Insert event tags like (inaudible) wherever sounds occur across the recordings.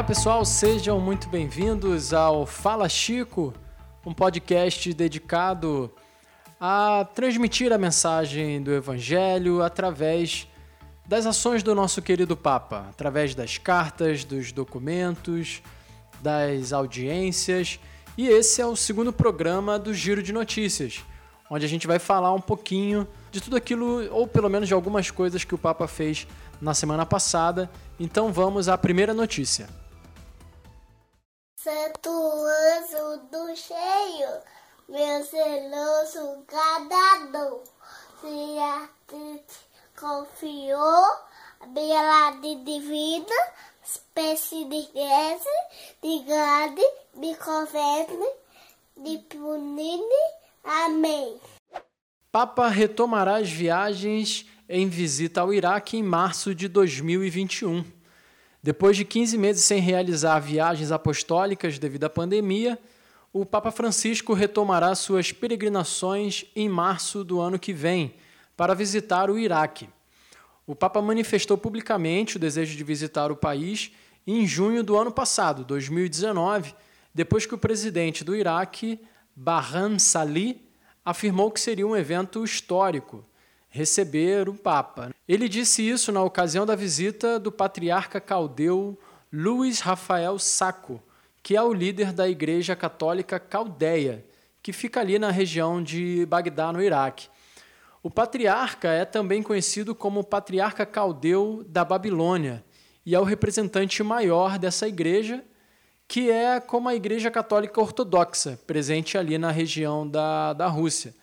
Olá pessoal, sejam muito bem-vindos ao Fala Chico, um podcast dedicado a transmitir a mensagem do Evangelho através das ações do nosso querido Papa, através das cartas, dos documentos, das audiências. E esse é o segundo programa do Giro de Notícias, onde a gente vai falar um pouquinho de tudo aquilo, ou pelo menos de algumas coisas que o Papa fez na semana passada. Então vamos à primeira notícia. Santo anjo do cheio, meu zeloso gadador, se a ti confiou a belade de vida, espécie de desse, de grade, de converte, de punine. Amém. Papa retomará as viagens em visita ao Iraque em março de 2021. Depois de 15 meses sem realizar viagens apostólicas devido à pandemia, o Papa Francisco retomará suas peregrinações em março do ano que vem para visitar o Iraque. O Papa manifestou publicamente o desejo de visitar o país em junho do ano passado, 2019, depois que o presidente do Iraque, Barham Salih, afirmou que seria um evento histórico receber o Papa. Ele disse isso na ocasião da visita do patriarca caldeu Luiz Rafael Sacco, que é o líder da Igreja Católica Caldeia, que fica ali na região de Bagdá, no Iraque. O patriarca é também conhecido como patriarca caldeu da Babilônia e é o representante maior dessa igreja, que é como a Igreja Católica Ortodoxa, presente ali na região da, da Rússia.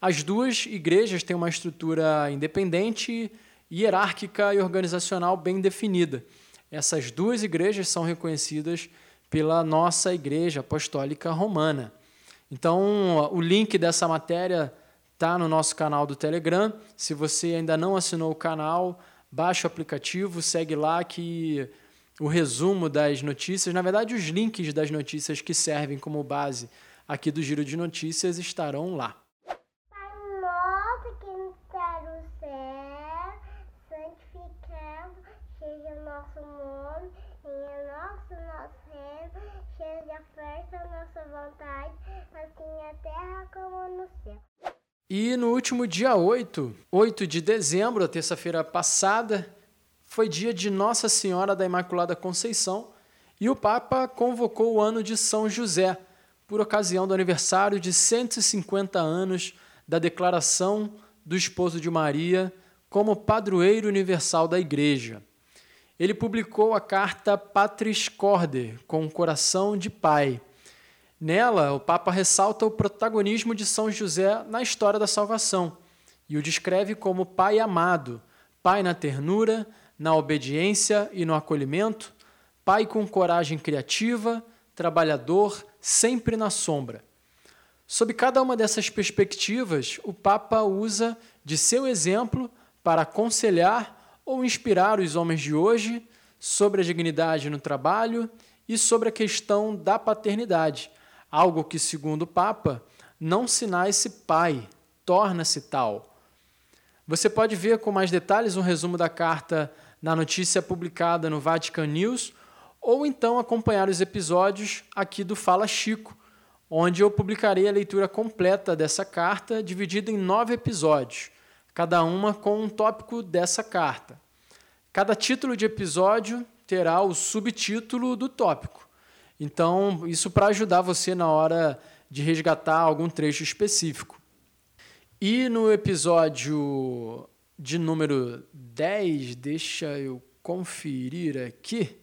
As duas igrejas têm uma estrutura independente, hierárquica e organizacional bem definida. Essas duas igrejas são reconhecidas pela nossa Igreja Apostólica Romana. Então, o link dessa matéria está no nosso canal do Telegram. Se você ainda não assinou o canal, baixe o aplicativo, segue lá que o resumo das notícias, na verdade, os links das notícias que servem como base aqui do Giro de Notícias estarão lá. nosso nome, venha nosso, nosso reino, seja feita a nossa vontade, assim na terra como no céu. E no último dia 8, 8 de dezembro, terça-feira passada, foi dia de Nossa Senhora da Imaculada Conceição e o Papa convocou o ano de São José, por ocasião do aniversário de 150 anos da declaração do esposo de Maria como padroeiro universal da Igreja ele publicou a carta Patris Corde, com coração de pai. Nela, o Papa ressalta o protagonismo de São José na história da salvação e o descreve como pai amado, pai na ternura, na obediência e no acolhimento, pai com coragem criativa, trabalhador, sempre na sombra. Sob cada uma dessas perspectivas, o Papa usa de seu exemplo para aconselhar ou inspirar os homens de hoje sobre a dignidade no trabalho e sobre a questão da paternidade, algo que, segundo o Papa, não se nasce pai, torna-se tal. Você pode ver com mais detalhes um resumo da carta na notícia publicada no Vatican News ou então acompanhar os episódios aqui do Fala Chico, onde eu publicarei a leitura completa dessa carta, dividida em nove episódios cada uma com um tópico dessa carta. Cada título de episódio terá o subtítulo do tópico. Então, isso para ajudar você na hora de resgatar algum trecho específico. E no episódio de número 10, deixa eu conferir aqui,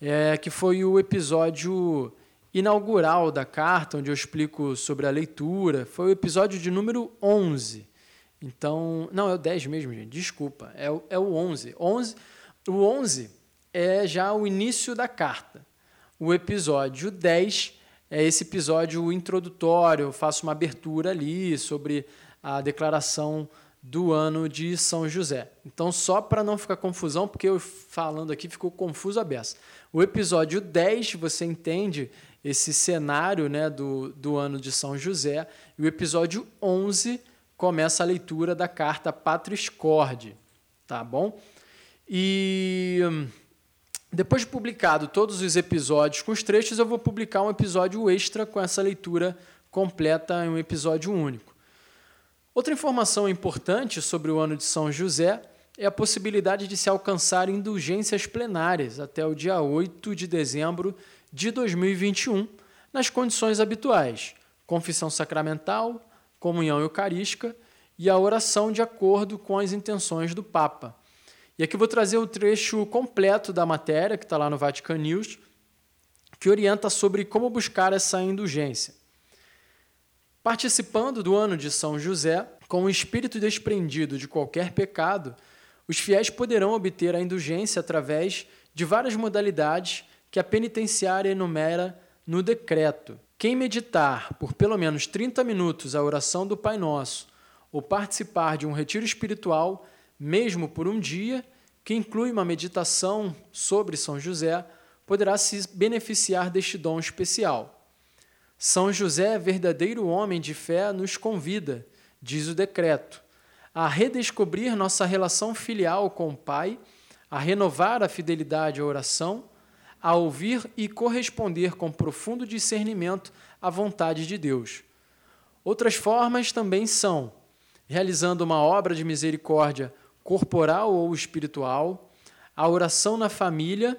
é, que foi o episódio inaugural da carta, onde eu explico sobre a leitura, foi o episódio de número 11. Então, não, é o 10 mesmo, gente, desculpa, é o, é o 11. 11. O 11 é já o início da carta. O episódio 10 é esse episódio introdutório, eu faço uma abertura ali sobre a declaração do ano de São José. Então, só para não ficar confusão, porque eu falando aqui ficou confuso a beça. O episódio 10, você entende esse cenário né, do, do ano de São José, e o episódio 11 começa a leitura da carta Patris Corde, tá bom? E Depois de publicado todos os episódios com os trechos, eu vou publicar um episódio extra com essa leitura completa em um episódio único. Outra informação importante sobre o ano de São José é a possibilidade de se alcançar indulgências plenárias até o dia 8 de dezembro de 2021, nas condições habituais: confissão sacramental, comunhão eucarística e a oração de acordo com as intenções do Papa. E aqui vou trazer o trecho completo da matéria, que está lá no Vatican News, que orienta sobre como buscar essa indulgência. Participando do ano de São José, com o espírito desprendido de qualquer pecado, os fiéis poderão obter a indulgência através de várias modalidades que a penitenciária enumera no decreto. Quem meditar por pelo menos 30 minutos a oração do Pai Nosso ou participar de um retiro espiritual mesmo por um dia, que inclui uma meditação sobre São José, poderá se beneficiar deste dom especial. São José, verdadeiro homem de fé, nos convida, diz o decreto, a redescobrir nossa relação filial com o Pai, a renovar a fidelidade à oração, a ouvir e corresponder com profundo discernimento à vontade de Deus. Outras formas também são realizando uma obra de misericórdia corporal ou espiritual, a oração na família,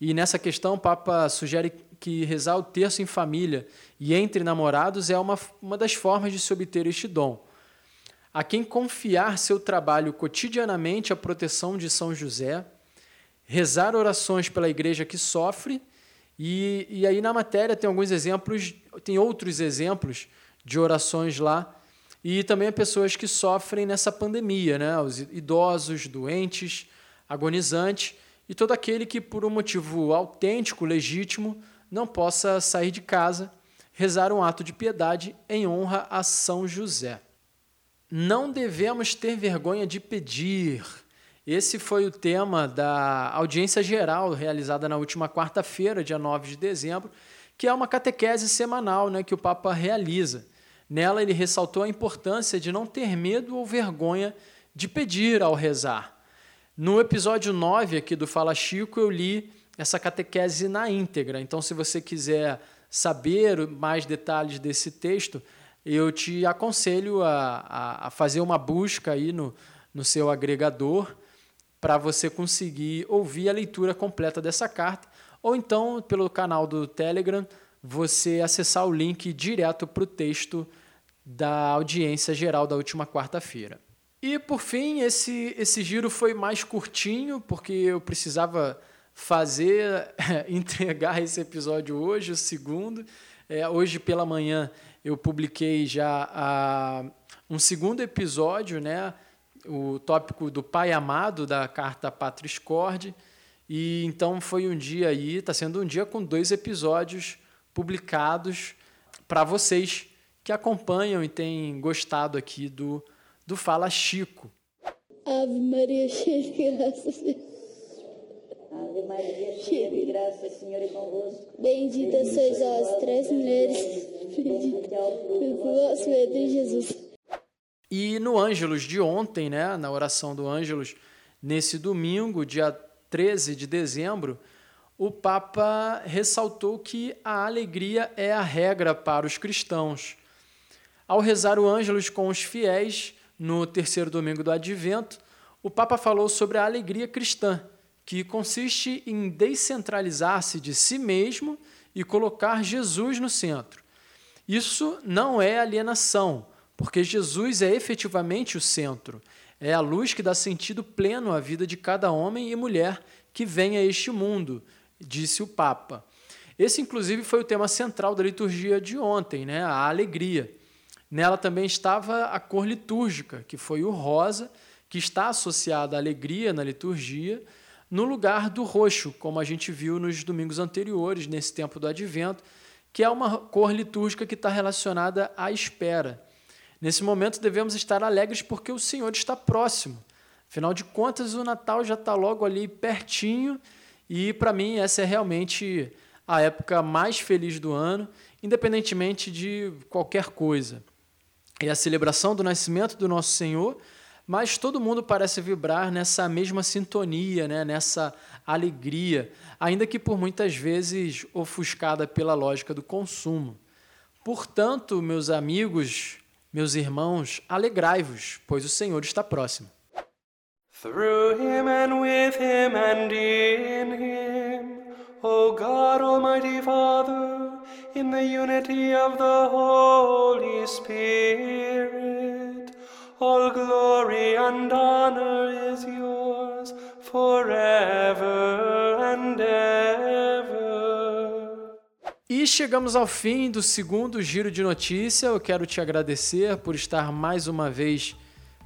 e nessa questão o Papa sugere que rezar o terço em família e entre namorados é uma, uma das formas de se obter este dom. A quem confiar seu trabalho cotidianamente à proteção de São José, rezar orações pela igreja que sofre, e, e aí na matéria tem alguns exemplos, tem outros exemplos de orações lá e também a pessoas que sofrem nessa pandemia, né? os idosos, doentes, agonizantes e todo aquele que, por um motivo autêntico, legítimo, não possa sair de casa, rezar um ato de piedade em honra a São José. Não devemos ter vergonha de pedir. Esse foi o tema da audiência geral realizada na última quarta-feira, dia 9 de dezembro, que é uma catequese semanal né, que o Papa realiza. Nela, ele ressaltou a importância de não ter medo ou vergonha de pedir ao rezar. No episódio 9 aqui do Fala Chico, eu li essa catequese na íntegra. Então, se você quiser saber mais detalhes desse texto, eu te aconselho a, a, a fazer uma busca aí no, no seu agregador para você conseguir ouvir a leitura completa dessa carta, ou então pelo canal do Telegram você acessar o link direto para o texto da audiência geral da última quarta-feira. E por fim, esse, esse giro foi mais curtinho, porque eu precisava fazer, (laughs) entregar esse episódio hoje, o segundo. É, hoje pela manhã eu publiquei já a, um segundo episódio, né? o tópico do Pai Amado da carta Patris Corde. E então foi um dia aí, está sendo um dia com dois episódios publicados para vocês que acompanham e têm gostado aqui do, do Fala Chico. Ave Maria, cheia de graça, Ave Maria, cheia de graça, Senhor é convosco. Bendita sois vós, três mulheres, bendito o vosso ventre, Jesus. E no Ângelos de ontem, né, na oração do Ângelos, nesse domingo, dia 13 de dezembro, o Papa ressaltou que a alegria é a regra para os cristãos. Ao rezar o Ângelus com os fiéis no terceiro domingo do Advento, o Papa falou sobre a alegria cristã, que consiste em descentralizar-se de si mesmo e colocar Jesus no centro. Isso não é alienação, porque Jesus é efetivamente o centro. É a luz que dá sentido pleno à vida de cada homem e mulher que vem a este mundo, disse o Papa. Esse, inclusive, foi o tema central da liturgia de ontem, né? a alegria. Nela também estava a cor litúrgica, que foi o rosa, que está associada à alegria na liturgia, no lugar do roxo, como a gente viu nos domingos anteriores, nesse tempo do advento, que é uma cor litúrgica que está relacionada à espera. Nesse momento devemos estar alegres porque o Senhor está próximo. Afinal de contas, o Natal já está logo ali pertinho e para mim essa é realmente a época mais feliz do ano, independentemente de qualquer coisa. É a celebração do nascimento do nosso Senhor, mas todo mundo parece vibrar nessa mesma sintonia, né? nessa alegria, ainda que por muitas vezes ofuscada pela lógica do consumo. Portanto, meus amigos, meus irmãos, alegrai-vos, pois o Senhor está próximo. Through him and with him and in him, O God Almighty Father, in the unity of the Holy Spirit, all glory and honor is yours forever and ever. E chegamos ao fim do segundo giro de notícia. Eu quero te agradecer por estar mais uma vez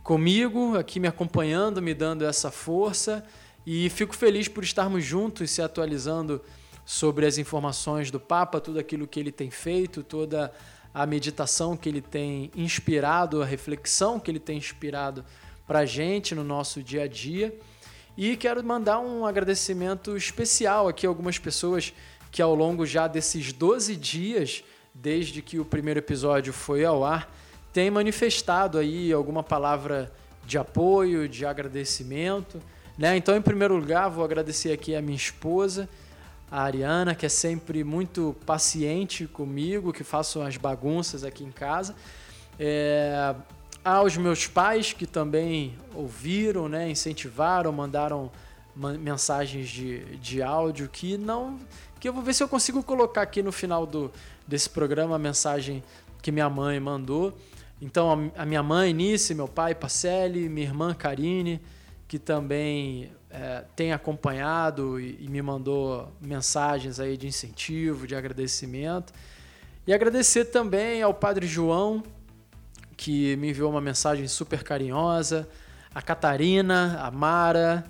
comigo, aqui me acompanhando, me dando essa força. E fico feliz por estarmos juntos se atualizando sobre as informações do Papa, tudo aquilo que ele tem feito, toda a meditação que ele tem inspirado, a reflexão que ele tem inspirado para a gente no nosso dia a dia. E quero mandar um agradecimento especial aqui a algumas pessoas que ao longo já desses 12 dias, desde que o primeiro episódio foi ao ar, têm manifestado aí alguma palavra de apoio, de agradecimento. Né? Então, em primeiro lugar, vou agradecer aqui a minha esposa, a Ariana, que é sempre muito paciente comigo, que faço as bagunças aqui em casa. É, aos meus pais, que também ouviram, né, incentivaram, mandaram mensagens de, de áudio que não que eu vou ver se eu consigo colocar aqui no final do, desse programa a mensagem que minha mãe mandou. Então, a, minha mãe, Nice, meu pai, Pacelli, minha irmã, Karine, que também é, tem acompanhado e, e, me mandou mensagens aí de incentivo, de agradecimento. E agradecer também ao Padre João, que me enviou uma mensagem super carinhosa, a Catarina, a Mara,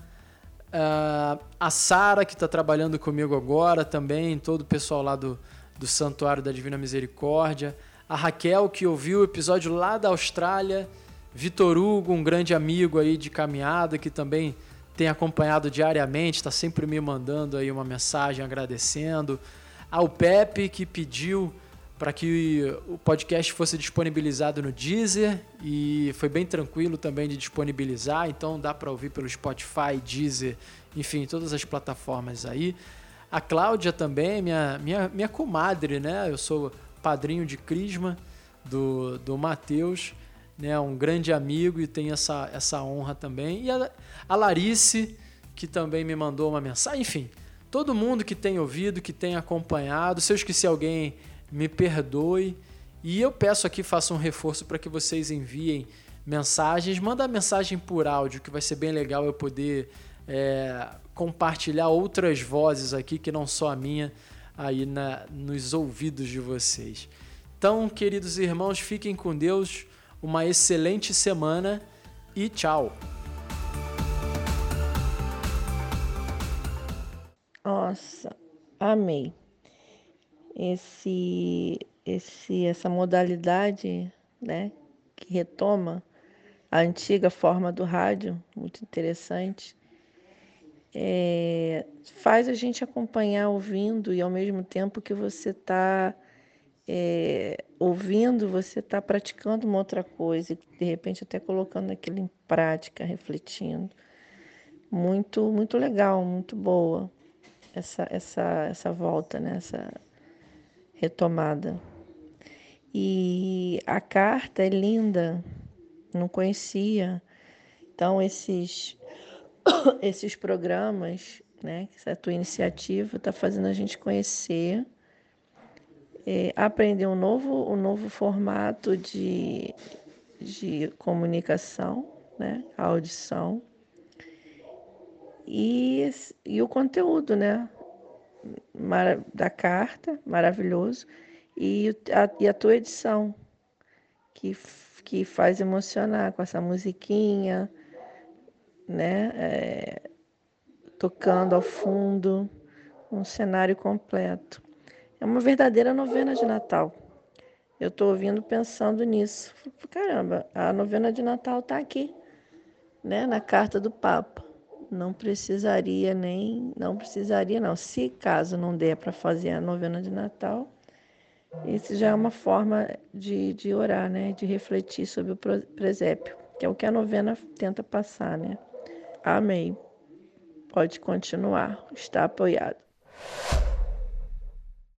a Sara, que está trabalhando comigo agora também, todo o pessoal lá do, do Santuário da Divina Misericórdia. A Raquel, que ouviu o episódio lá da Austrália. Vitor Hugo, um grande amigo aí de caminhada, que também tem acompanhado diariamente, está sempre me mandando aí uma mensagem agradecendo. Ao Pepe, que pediu para que o podcast fosse disponibilizado no Deezer e foi bem tranquilo também de disponibilizar, então dá para ouvir pelo Spotify, Deezer, enfim, todas as plataformas aí. A Cláudia também, minha, minha, minha comadre, né? Eu sou padrinho de Crisma do, do Matheus, né? Um grande amigo e tem essa, essa honra também. E a, a Larice, que também me mandou uma mensagem, enfim, todo mundo que tem ouvido, que tem acompanhado. Se eu esqueci alguém, me perdoe. E eu peço aqui, faça um reforço para que vocês enviem mensagens. Manda mensagem por áudio, que vai ser bem legal eu poder é, compartilhar outras vozes aqui, que não só a minha, aí na, nos ouvidos de vocês. Então, queridos irmãos, fiquem com Deus, uma excelente semana e tchau! Nossa, amei esse, esse, essa modalidade né, que retoma a antiga forma do rádio, muito interessante, é, faz a gente acompanhar ouvindo e ao mesmo tempo que você está é, ouvindo, você está praticando uma outra coisa e de repente até colocando aquilo em prática, refletindo. Muito, muito legal, muito boa essa, essa, essa volta, né? essa, retomada. E a carta é linda, não conhecia. Então esses (coughs) esses programas, né, essa tua iniciativa está fazendo a gente conhecer, é, aprender um novo um novo formato de de comunicação, né, a audição e, e o conteúdo, né? da carta, maravilhoso, e a, e a tua edição, que, que faz emocionar com essa musiquinha, né? É, tocando ao fundo, um cenário completo. É uma verdadeira novena de Natal. Eu estou ouvindo pensando nisso. Caramba, a novena de Natal está aqui, né? Na carta do Papa não precisaria nem, não precisaria não. Se caso não der para fazer a novena de Natal, isso já é uma forma de, de orar, né? De refletir sobre o presépio. que é o que a novena tenta passar, né? Amém. Pode continuar, está apoiado.